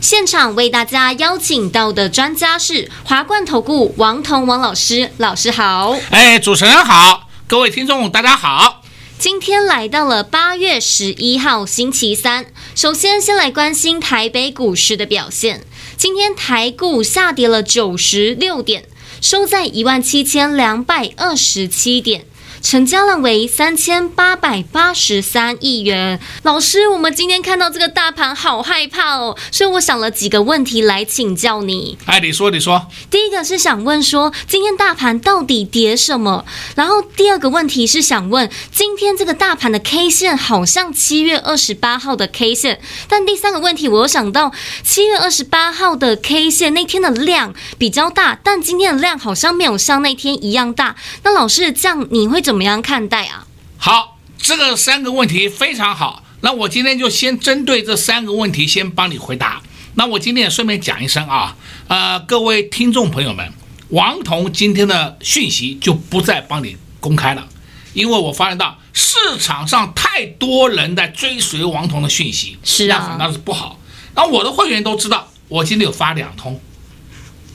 现场为大家邀请到的专家是华冠投顾王彤王老师，老师好。哎，主持人好，各位听众大家好。今天来到了八月十一号星期三，首先先来关心台北股市的表现。今天台股下跌了九十六点，收在一万七千两百二十七点。成交量为三千八百八十三亿元。老师，我们今天看到这个大盘，好害怕哦，所以我想了几个问题来请教你。哎，你说，你说。第一个是想问说，今天大盘到底跌什么？然后第二个问题是想问，今天这个大盘的 K 线好像七月二十八号的 K 线，但第三个问题我又想到，七月二十八号的 K 线那天的量比较大，但今天的量好像没有像那天一样大。那老师这样你会怎么？样看待啊？好，这个三个问题非常好。那我今天就先针对这三个问题先帮你回答。那我今天也顺便讲一声啊，呃，各位听众朋友们，王彤今天的讯息就不再帮你公开了，因为我发现到市场上太多人在追随王彤的讯息，是啊，那反倒是不好。那我的会员都知道，我今天有发两通，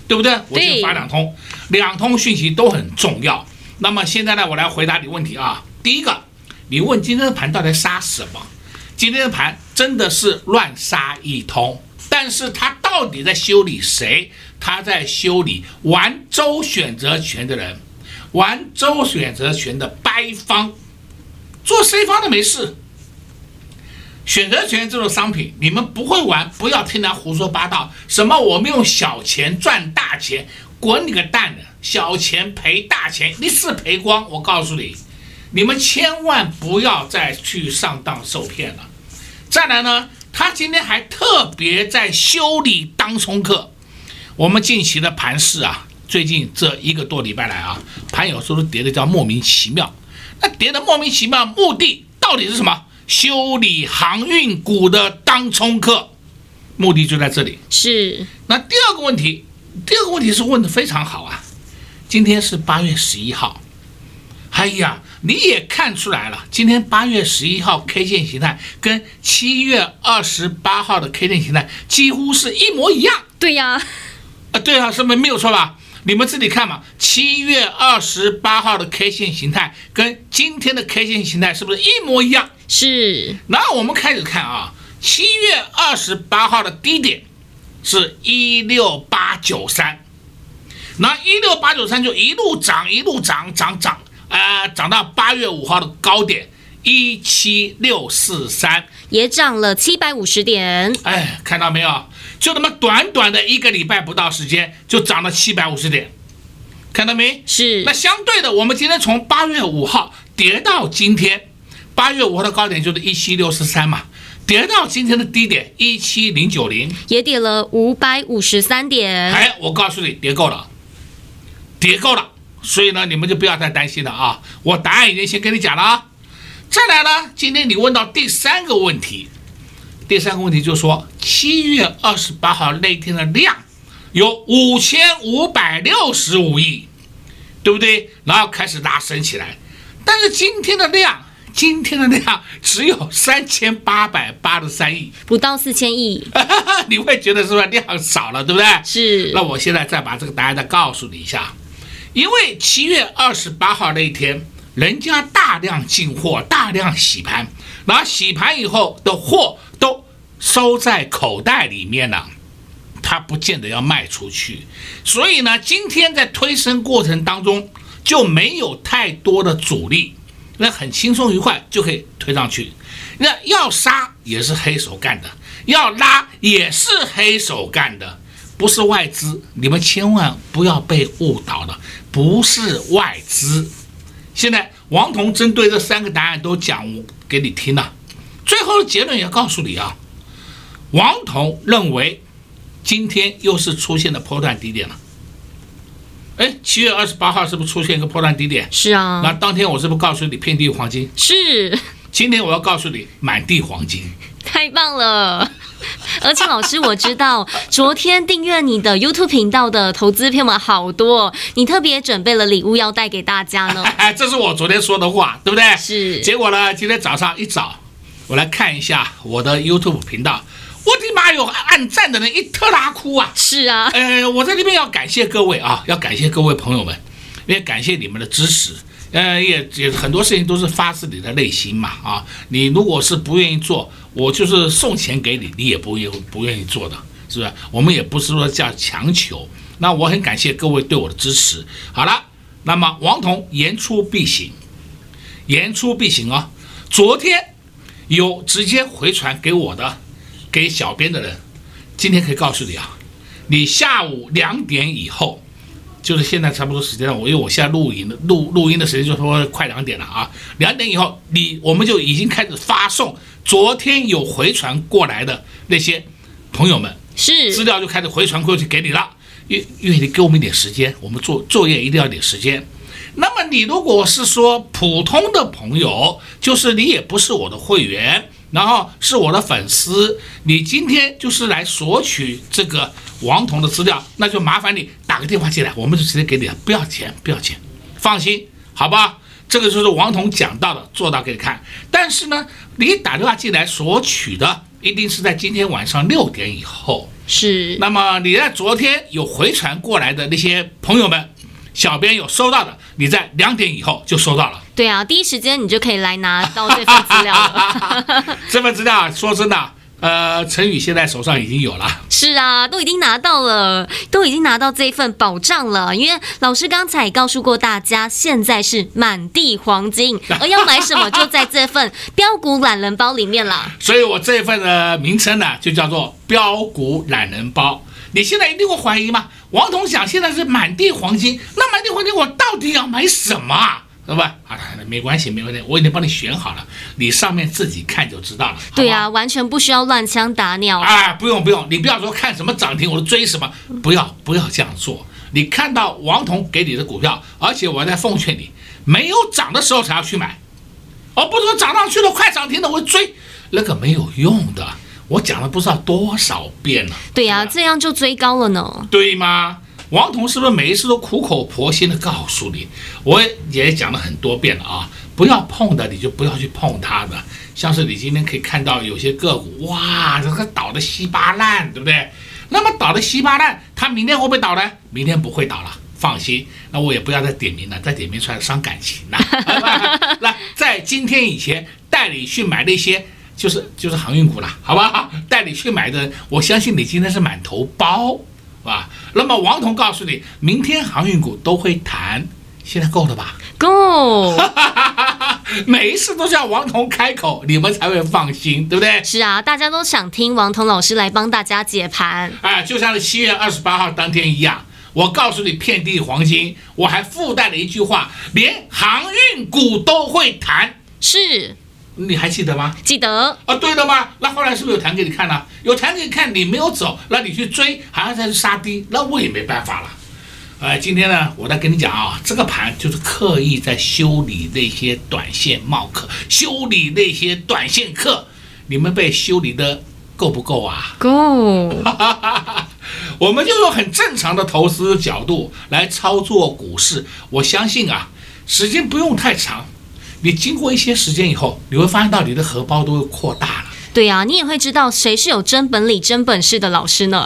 对不对？我今天发两通，两通讯息都很重要。那么现在呢，我来回答你问题啊。第一个，你问今天的盘到底杀什么？今天的盘真的是乱杀一通，但是它到底在修理谁？它在修理玩周选择权的人，玩周选择权的掰方，做 C 方的没事。选择权这种商品，你们不会玩，不要听他胡说八道。什么我们用小钱赚大钱，滚你个蛋的！小钱赔大钱，一次赔光。我告诉你，你们千万不要再去上当受骗了。再来呢，他今天还特别在修理当冲客。我们近期的盘势啊，最近这一个多礼拜来啊，盘有时候跌的叫莫名其妙。那跌的莫名其妙，目的到底是什么？修理航运股的当冲客，目的就在这里。是。那第二个问题，第二个问题是问的非常好啊。今天是八月十一号，哎呀，你也看出来了，今天八月十一号 K 线形态跟七月二十八号的 K 线形态几乎是一模一样。对呀，啊，对啊，是没没有错吧？你们自己看嘛，七月二十八号的 K 线形态跟今天的 K 线形态是不是一模一样？是。那我们开始看啊，七月二十八号的低点是一六八九三。那一六八九三就一路涨，一路涨，涨涨，啊、呃，涨到八月五号的高点一七六四三，也涨了七百五十点。哎，看到没有？就那么短短的一个礼拜不到时间，就涨了七百五十点，看到没？是。那相对的，我们今天从八月五号跌到今天，八月五号的高点就是一七六四三嘛，跌到今天的低点一七零九零，也跌了五百五十三点。哎，我告诉你，跌够了。跌够了，所以呢，你们就不要再担心了啊！我答案已经先跟你讲了啊。再来呢，今天你问到第三个问题，第三个问题就是说，七月二十八号那天的量有五千五百六十五亿，对不对？然后开始拉升起来，但是今天的量，今天的量只有三千八百八十三亿，不到四千亿，你会觉得是不是量少了，对不对？是。那我现在再把这个答案再告诉你一下。因为七月二十八号那一天，人家大量进货，大量洗盘，把洗盘以后的货都收在口袋里面了，他不见得要卖出去，所以呢，今天在推升过程当中就没有太多的阻力，那很轻松愉快就可以推上去。那要杀也是黑手干的，要拉也是黑手干的。不是外资，你们千万不要被误导了，不是外资。现在王彤针对这三个答案都讲给你听了，最后的结论也告诉你啊，王彤认为今天又是出现了破断低点了。哎，七月二十八号是不是出现一个破断低点？是啊。那当天我是不是告诉你遍地黄金？是。今天我要告诉你满地黄金。太棒了！而且老师，我知道昨天订阅你的 YouTube 频道的投资朋友们好多，你特别准备了礼物要带给大家呢。哎，这是我昨天说的话，对不对？是。结果呢，今天早上一早，我来看一下我的 YouTube 频道，我的妈哟，按赞的人一特拉哭啊！是啊。呃，我在这边要感谢各位啊，要感谢各位朋友们，也感谢你们的支持。呃，也也很多事情都是发自你的内心嘛啊！你如果是不愿意做，我就是送钱给你，你也不愿不愿意做的，是不是？我们也不是说叫强求。那我很感谢各位对我的支持。好了，那么王彤言出必行，言出必行哦。昨天有直接回传给我的，给小编的人，今天可以告诉你啊，你下午两点以后。就是现在差不多时间了，我因为我现在录影的录录音的时间就说快两点了啊，两点以后你我们就已经开始发送昨天有回传过来的那些朋友们是资料就开始回传过去给你了，因因为你给我们一点时间，我们做作业一定要点时间。那么你如果是说普通的朋友，就是你也不是我的会员，然后是我的粉丝，你今天就是来索取这个。王彤的资料，那就麻烦你打个电话进来，我们就直接给你了，不要钱，不要钱，放心，好吧？这个就是王彤讲到的，做到给你看。但是呢，你打电话进来索取的，一定是在今天晚上六点以后。是。那么你在昨天有回传过来的那些朋友们，小编有收到的，你在两点以后就收到了。对啊，第一时间你就可以来拿到这份资料了。这份资料，说真的。呃，陈宇现在手上已经有了，是啊，都已经拿到了，都已经拿到这一份保障了。因为老师刚才也告诉过大家，现在是满地黄金，而要买什么就在这份标股懒人包里面了。所以我这一份的名称呢，就叫做标股懒人包。你现在一定会怀疑吗？王彤讲现在是满地黄金，那满地黄金我到底要买什么？好吧，好了，没关系，没问题，我已经帮你选好了，你上面自己看就知道了。对呀、啊，完全不需要乱枪打鸟。啊，不用不用，你不要说看什么涨停我都追什么，不要不要这样做。你看到王彤给你的股票，而且我还在奉劝你，没有涨的时候才要去买，而不是说涨上去了快涨停了我追，那个没有用的。我讲了不知道多少遍了。对呀、啊，这样就追高了呢。对吗？王彤是不是每一次都苦口婆心的告诉你？我也讲了很多遍了啊，不要碰的你就不要去碰它的。像是你今天可以看到有些个股，哇，这个倒的稀巴烂，对不对？那么倒的稀巴烂，它明天会不会倒呢？明天不会倒了，放心。那我也不要再点名了，再点名出来伤感情了。那在今天以前带你去买那些就是就是航运股了，好不好？带你去买的，我相信你今天是满头包。是吧，那么王彤告诉你，明天航运股都会谈，现在够了吧？够，每一次都是要王彤开口，你们才会放心，对不对？是啊，大家都想听王彤老师来帮大家解盘。哎，就像是七月二十八号当天一样，我告诉你遍地黄金，我还附带了一句话，连航运股都会谈，是。你还记得吗？记得啊，对的吗？那后来是不是有弹给你看了？有弹给你看，你没有走，那你去追，还要再去杀低，那我也没办法了。呃，今天呢，我再跟你讲啊，这个盘就是刻意在修理那些短线冒客，修理那些短线客，你们被修理的够不够啊？够。我们就用很正常的投资角度来操作股市，我相信啊，时间不用太长。你经过一些时间以后，你会发现到你的荷包都会扩大了。对呀、啊，你也会知道谁是有真本领、真本事的老师呢？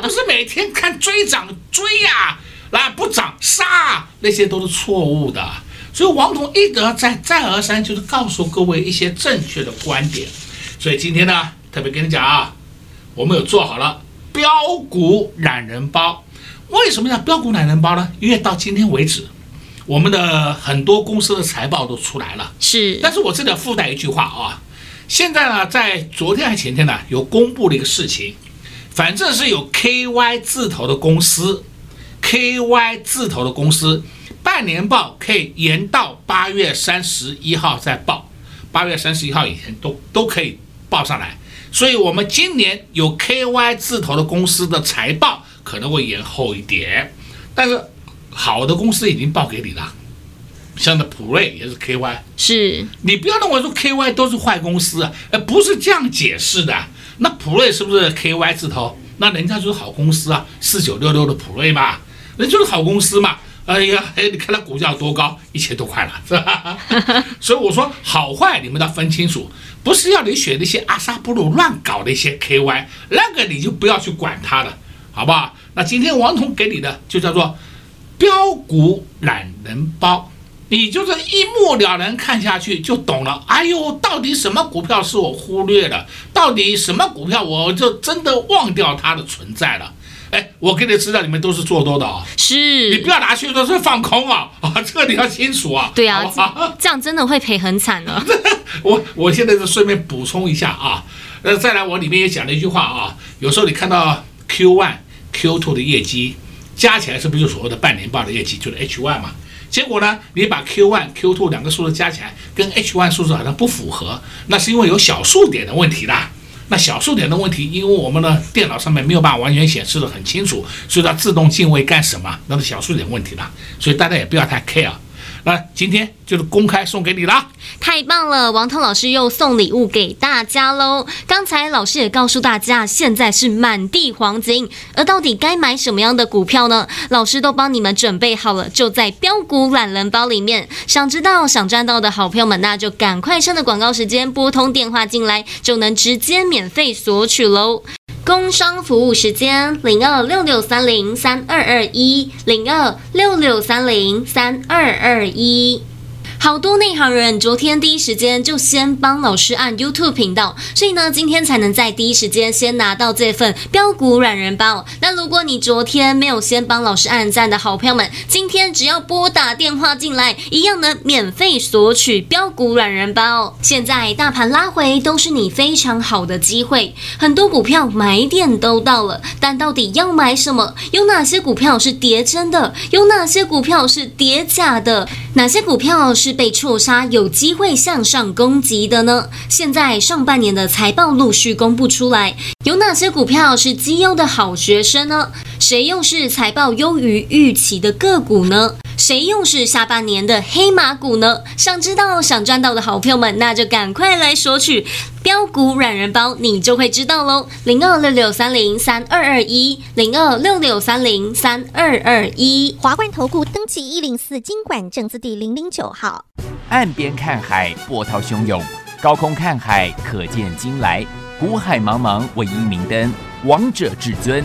不是每天看追涨追呀、啊，来不涨杀，那些都是错误的。所以王彤一而再、再而三，就是告诉各位一些正确的观点。所以今天呢，特别跟你讲啊，我们有做好了标股懒人包。为什么叫标股懒人包呢？因为到今天为止。我们的很多公司的财报都出来了，是。但是我这里附带一句话啊，现在呢，在昨天还前天呢，有公布了一个事情，反正是有 KY 字头的公司，KY 字头的公司，半年报可以延到八月三十一号再报，八月三十一号以前都都可以报上来。所以我们今年有 KY 字头的公司的财报可能会延后一点，但是好的公司已经报给你了，像那普瑞也是 KY，是你不要认为说 KY 都是坏公司啊，呃，不是这样解释的。那普瑞是不是 KY 字头？那人家就是好公司啊，四九六六的普瑞嘛，那就是好公司嘛。哎呀，哎，你看它股价多高，一千多块了，是吧？所以我说好坏你们要分清楚，不是要你选那些阿萨布鲁乱搞的一些 KY，那个你就不要去管它了，好不好？那今天王彤给你的就叫做飙股懒人包，你就是一目了然看下去就懂了。哎呦，到底什么股票是我忽略了？到底什么股票我就真的忘掉它的存在了？哎，我给你资料，你们都是做多的啊、哦，是你不要拿去都是放空啊啊，这个你要清楚啊。对啊，这样真的会赔很惨的。我我现在就顺便补充一下啊，呃，再来我里面也讲了一句话啊，有时候你看到 Q one、Q two 的业绩加起来是不是就所谓的半年报的业绩，就是 H one 嘛？结果呢，你把 Q one、Q two 两个数字加起来跟 H one 数字好像不符合，那是因为有小数点的问题啦。那小数点的问题，因为我们的电脑上面没有办法完全显示的很清楚，所以它自动进位干什么？那是小数点问题啦，所以大家也不要太 care。来今天就是公开送给你啦，太棒了！王涛老师又送礼物给大家喽。刚才老师也告诉大家，现在是满地黄金，而到底该买什么样的股票呢？老师都帮你们准备好了，就在标股懒人包里面。想知道、想赚到的好朋友们，那就赶快趁着广告时间拨通电话进来，就能直接免费索取喽。工商服务时间零二六六三零三二二一零二六六三零三二二一。好多内行人昨天第一时间就先帮老师按 YouTube 频道，所以呢，今天才能在第一时间先拿到这份标股软人包。那如果你昨天没有先帮老师按赞的好朋友们，今天只要拨打电话进来，一样能免费索取标股软人包。现在大盘拉回都是你非常好的机会，很多股票买点都到了，但到底要买什么？有哪些股票是跌真的？有哪些股票是跌假的？哪些股票是？被错杀，有机会向上攻击的呢？现在上半年的财报陆续公布出来，有哪些股票是绩优的好学生呢？谁又是财报优于预期的个股呢？谁又是下半年的黑马股呢？想知道、想赚到的好朋友们，那就赶快来索取标股软人包，你就会知道喽。零二六六三零三二二一，零二六六三零三二二一。华冠投顾登记一零四经管证字第零零九号。岸边看海，波涛汹涌；高空看海，可见金来。股海茫茫，唯一明灯，王者至尊。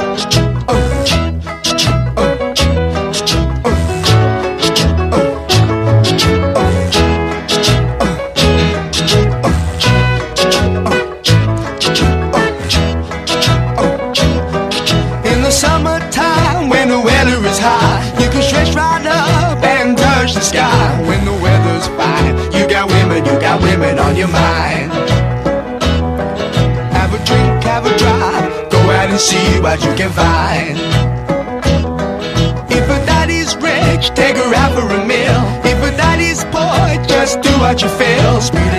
your mind. Have a drink, have a drive, go out and see what you can find. If a daddy's rich, take her out for a meal. If a daddy's poor, just do what you feel. Speed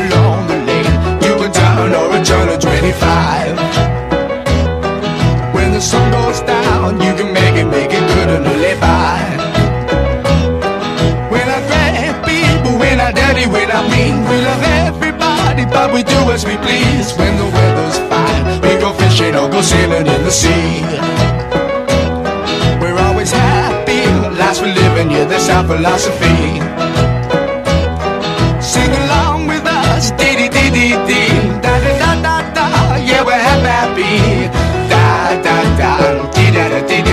as we please. When the weather's fine, we go fishing or go sailing in the sea. We're always happy, lives we're living, yeah, that's our philosophy. Sing along with us, dee dee dee dee dee, da da da da da, yeah, we're happy, da da da, dee da da dee da.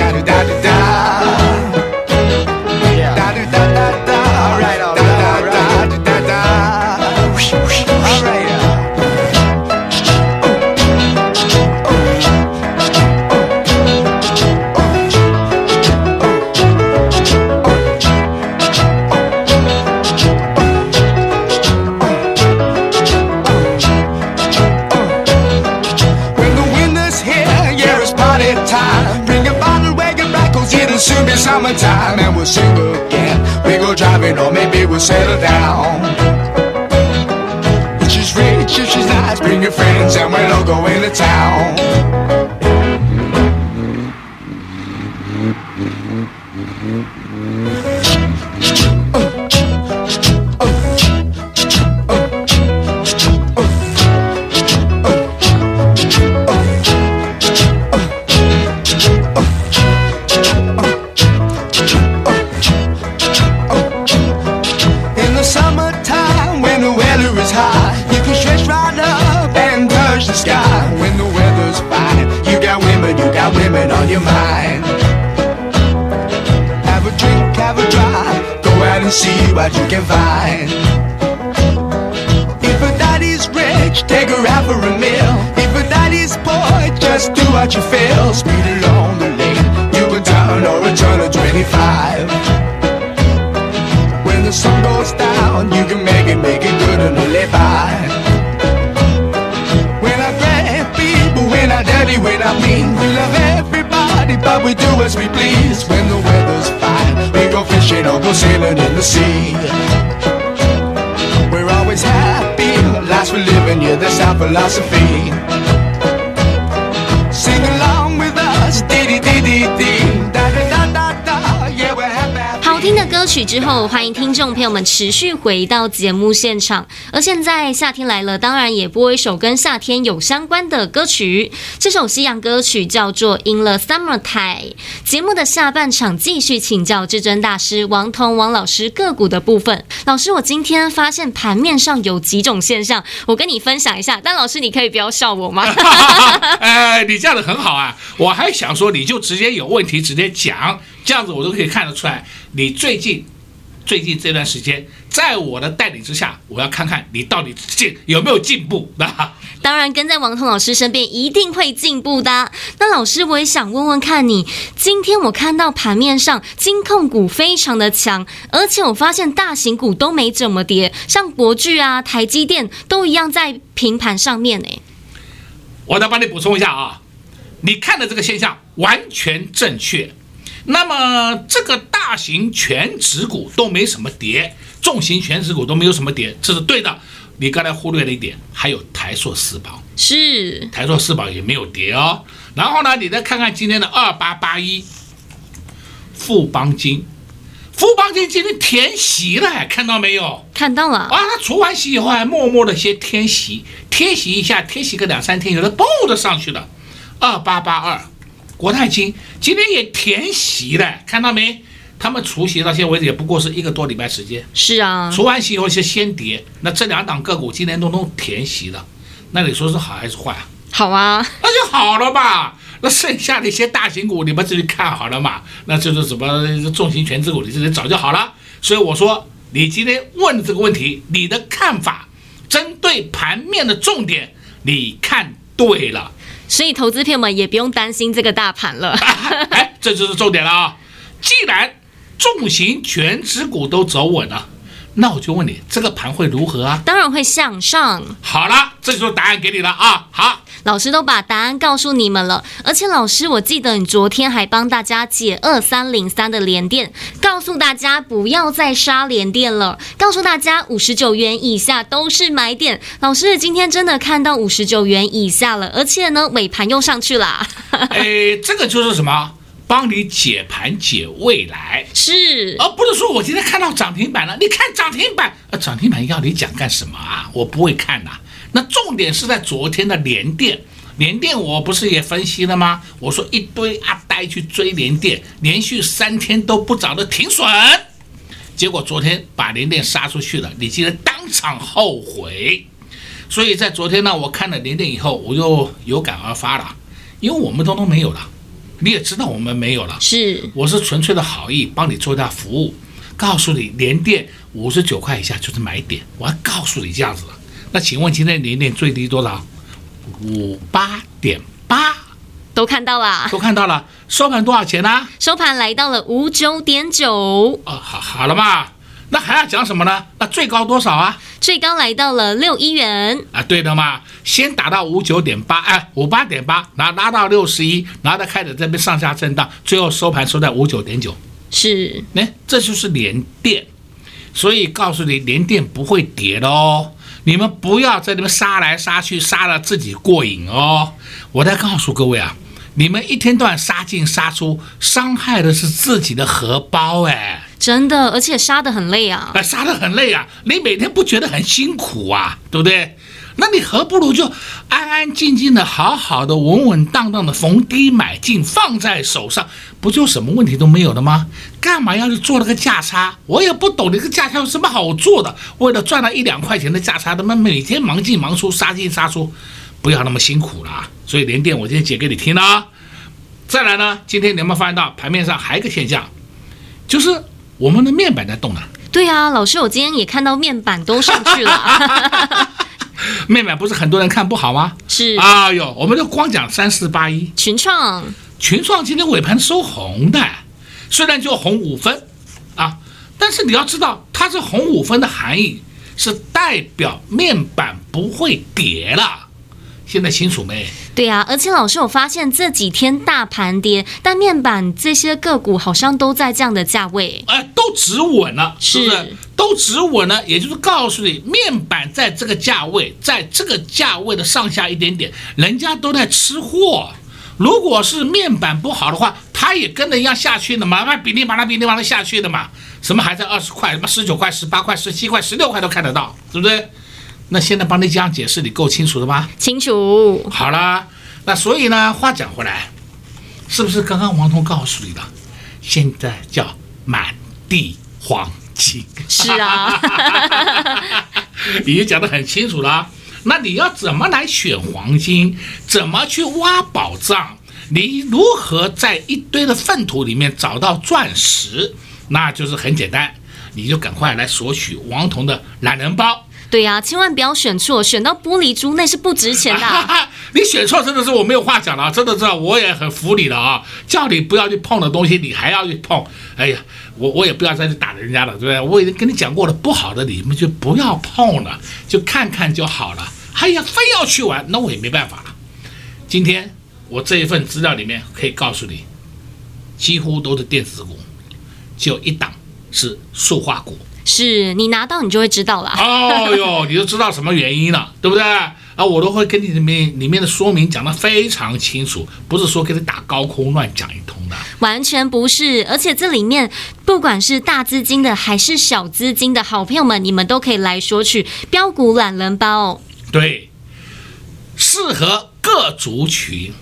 Settle down. If she's rich, if she's nice, bring your friends and we'll all go into town. And see what you can find. If a daddy's rich, take her out for a meal. If a daddy's poor, just do what you feel. Speed along the lane, you can turn or a turn of 25. When the sun goes down, you can make it, make it good and live by. When I grab people, when I dirty, when I mean, we love but we do as we please. When the weather's fine, we go fishing or go sailing in the sea. We're always happy, life's for living, yeah, that's our philosophy. Sing along with us, dee dee dee dee dee, da da da da, yeah, we're happy. 歌曲之后，欢迎听众朋友们持续回到节目现场。而现在夏天来了，当然也播一首跟夏天有相关的歌曲。这首西洋歌曲叫做《In the Summertime》。节目的下半场继续请教至尊大师王彤王老师个股的部分。老师，我今天发现盘面上有几种现象，我跟你分享一下。但老师，你可以不要笑我吗？哎，你这样的很好啊！我还想说，你就直接有问题直接讲，这样子我都可以看得出来，你最近最近这段时间，在我的带领之下，我要看看你到底进有没有进步。那当然，跟在王彤老师身边一定会进步的。那老师，我也想问问看你，今天我看到盘面上金控股非常的强，而且我发现大型股都没怎么跌，像国巨啊、台积电都一样在平盘上面呢。我再帮你补充一下啊，你看的这个现象完全正确。那么这个大型全指股都没什么跌，重型全指股都没有什么跌，这是对的。你刚才忽略了一点，还有台塑四宝，是台塑四宝也没有跌哦。然后呢，你再看看今天的二八八一富邦金，富邦金今天填息了，看到没有？看到了啊，它除完息以后还默默的先填息，填息一下，填息个两三天，有的嘣的上去了。二八八二国泰金今天也填息了，看到没？他们除息到现在为止也不过是一个多礼拜时间，是啊，除完息以后是先跌，那这两档个股今天都都填息了，那你说是好还是坏啊？好啊，那就好了吧。那剩下的一些大型股你们自己看好了嘛？那就是什么重型全资股，你自己找就好了。所以我说，你今天问的这个问题，你的看法针对盘面的重点，你看对了。所以投资朋友们也不用担心这个大盘了。哎，这就是重点了啊！既然重型全指股都走稳了，那我就问你，这个盘会如何啊？当然会向上。好了，这就是答案给你了啊！好，老师都把答案告诉你们了，而且老师，我记得你昨天还帮大家解二三零三的连电，告诉大家不要再杀连电了，告诉大家五十九元以下都是买点。老师今天真的看到五十九元以下了，而且呢尾盘又上去了。哎，这个就是什么？帮你解盘解未来，是，而不是说我今天看到涨停板了，你看涨停板，呃，涨停板要你讲干什么啊？我不会看呐。那重点是在昨天的联电，联电我不是也分析了吗？我说一堆阿呆去追联电，连续三天都不涨的停损，结果昨天把联电杀出去了，你竟然当场后悔。所以在昨天呢，我看了联电以后，我就有感而发了，因为我们通通没有了。你也知道我们没有了，是，我是纯粹的好意，帮你做一下服务，告诉你联电五十九块以下就是买点，我还告诉你这样子了。那请问今天联电最低多少？五八点八，都看到了，都看到了。收盘多少钱呢？收盘来到了五九点九。啊，好，好了嘛。那还要讲什么呢？那最高多少啊？最高来到了六一元啊，对的嘛，先打到五九点八，哎，五八点八，然后拉到六十一，然后再开始这边上下震荡，最后收盘收在五九点九。是，那这就是连电，所以告诉你，连电不会跌的哦。你们不要在那边杀来杀去，杀了自己过瘾哦。我再告诉各位啊。你们一天到晚杀进杀出，伤害的是自己的荷包哎，真的，而且杀得很累啊，哎，杀得很累啊，你每天不觉得很辛苦啊，对不对？那你何不如就安安静静的、好好的、稳稳当当的逢低买进，放在手上，不就什么问题都没有了吗？干嘛要去做那个价差？我也不懂，那个价差有什么好做的？为了赚了一两块钱的价差，他妈每天忙进忙出，杀进杀出。不要那么辛苦了，所以连电我今天解给你听了。再来呢，今天你有没有发现到盘面上还有一个现象，就是我们的面板在动呢？对啊，老师，我今天也看到面板都上去了。面板不是很多人看不好吗？是。哎呦，我们就光讲三四八一群创，群创今天尾盘收红的，虽然就红五分啊，但是你要知道，它是红五分的含义是代表面板不会跌了。现在清楚没？对啊，而且老师，我发现这几天大盘跌，但面板这些个股好像都在这样的价位，哎，都止稳了，是不是？都止稳了，也就是告诉你，面板在这个价位，在这个价位的上下一点点，人家都在吃货。如果是面板不好的话，它也跟着一样下去的嘛，那比例把它比例往它下去的嘛，什么还在二十块，什么十九块、十八块、十七块、十六块都看得到，对不对？那现在帮你这样解释，你够清楚的吗？清楚。好了，那所以呢，话讲回来，是不是刚刚王彤告诉你的？现在叫满地黄金。是啊，已经讲得很清楚了。那你要怎么来选黄金？怎么去挖宝藏？你如何在一堆的粪土里面找到钻石？那就是很简单，你就赶快来索取王彤的懒人包。对呀、千万不要选错，选到玻璃珠那是不值钱的、啊。你选错真的是我没有话讲了，真的是我也很服你了啊！叫你不要去碰的东西，你还要去碰，哎呀，我我也不要再去打人家了，对不对？我已经跟你讲过了，不好的你们就不要碰了，就看看就好了。哎呀，非要去玩，那我也没办法了。今天我这一份资料里面可以告诉你，几乎都是电子股，就一档是塑化股。是你拿到你就会知道了。哦哟，你就知道什么原因了，对不对？啊，我都会跟你里面里面的说明讲得非常清楚，不是说给你打高空乱讲一通的。完全不是，而且这里面不管是大资金的还是小资金的好朋友们，你们都可以来索取标股懒人包。对，适合各族群，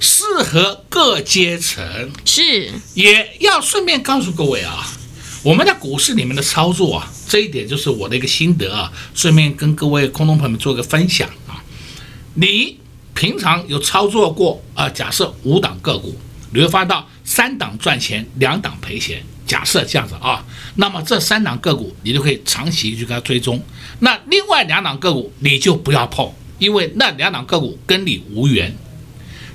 适合各阶层。是，也要顺便告诉各位啊。我们在股市里面的操作啊，这一点就是我的一个心得啊，顺便跟各位空头朋友们做个分享啊。你平常有操作过啊？假设五档个股，你会发到三档赚钱，两档赔钱。假设这样子啊，那么这三档个股你就可以长期去给它追踪。那另外两档个股你就不要碰，因为那两档个股跟你无缘。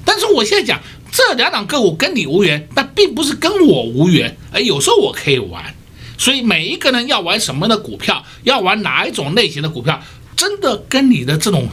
但是我现在讲这两档个股跟你无缘，但并不是跟我无缘。哎，有时候我可以玩。所以每一个人要玩什么的股票，要玩哪一种类型的股票，真的跟你的这种，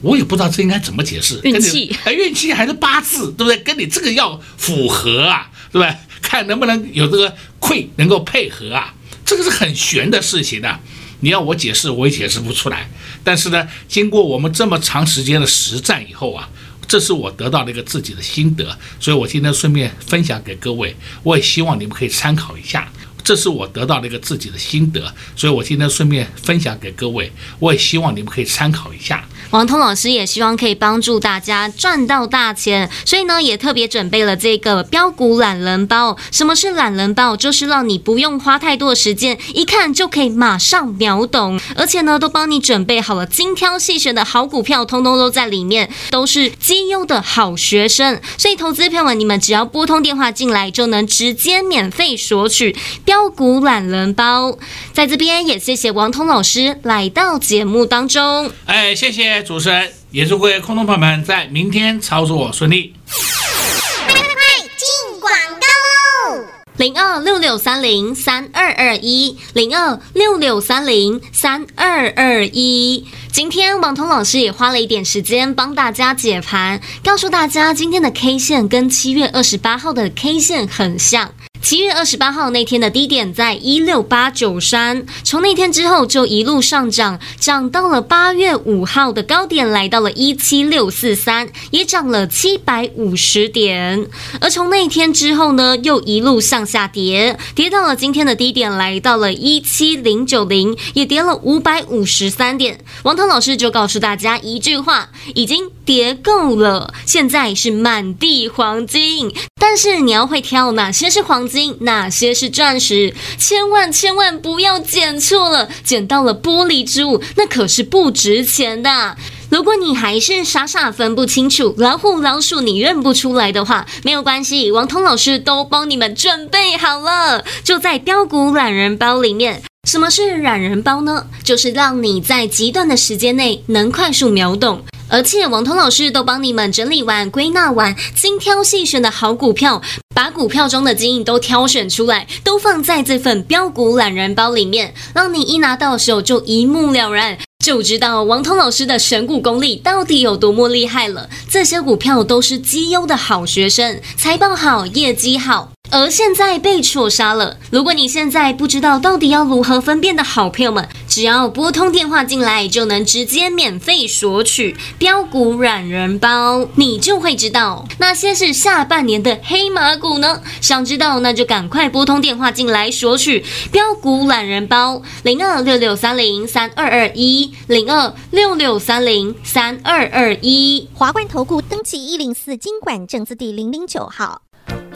我也不知道这应该怎么解释。运气，哎，运气还是八字，对不对？跟你这个要符合啊，对不对？看能不能有这个亏能够配合啊，这个是很玄的事情的。你要我解释，我也解释不出来。但是呢，经过我们这么长时间的实战以后啊，这是我得到的一个自己的心得，所以我今天顺便分享给各位，我也希望你们可以参考一下。这是我得到的一个自己的心得，所以我今天顺便分享给各位，我也希望你们可以参考一下。王通老师也希望可以帮助大家赚到大钱，所以呢，也特别准备了这个标股懒人包。什么是懒人包？就是让你不用花太多的时间，一看就可以马上秒懂，而且呢，都帮你准备好了精挑细选的好股票，通通都在里面，都是绩优的好学生。所以，投资朋友们，你们只要拨通电话进来，就能直接免费索取标股懒人包。在这边也谢谢王通老师来到节目当中。哎，谢谢。主持人，也祝各位空头朋友们在明天操作顺利。快快进广告喽！零二六六三零三二二一，零二六六三零三二二一。今天王彤老师也花了一点时间帮大家解盘，告诉大家今天的 K 线跟七月二十八号的 K 线很像。七月二十八号那天的低点在一六八九三，从那天之后就一路上涨，涨到了八月五号的高点，来到了一七六四三，也涨了七百五十点。而从那天之后呢，又一路向下跌，跌到了今天的低点，来到了一七零九零，也跌了五百五十三点。王涛老师就告诉大家一句话：已经跌够了，现在是满地黄金。但是你要会挑哪些是黄金，哪些是钻石，千万千万不要捡错了，捡到了玻璃之物，那可是不值钱的。如果你还是傻傻分不清楚，老虎老鼠你认不出来的话，没有关系，王通老师都帮你们准备好了，就在标股懒人包里面。什么是懒人包呢？就是让你在极短的时间内能快速秒懂。而且王彤老师都帮你们整理完、归纳完、精挑细选的好股票，把股票中的精英都挑选出来，都放在这份标股懒人包里面，让你一拿到手就一目了然，就知道王通老师的选股功力到底有多么厉害了。这些股票都是绩优的好学生，财报好，业绩好。而现在被错杀了。如果你现在不知道到底要如何分辨的好朋友们，只要拨通电话进来，就能直接免费索取标股懒人包，你就会知道哪些是下半年的黑马股呢？想知道，那就赶快拨通电话进来索取标股懒人包，零二六六三零三二二一，零二六六三零三二二一，华冠投顾登记一零四经管证字第零零九号。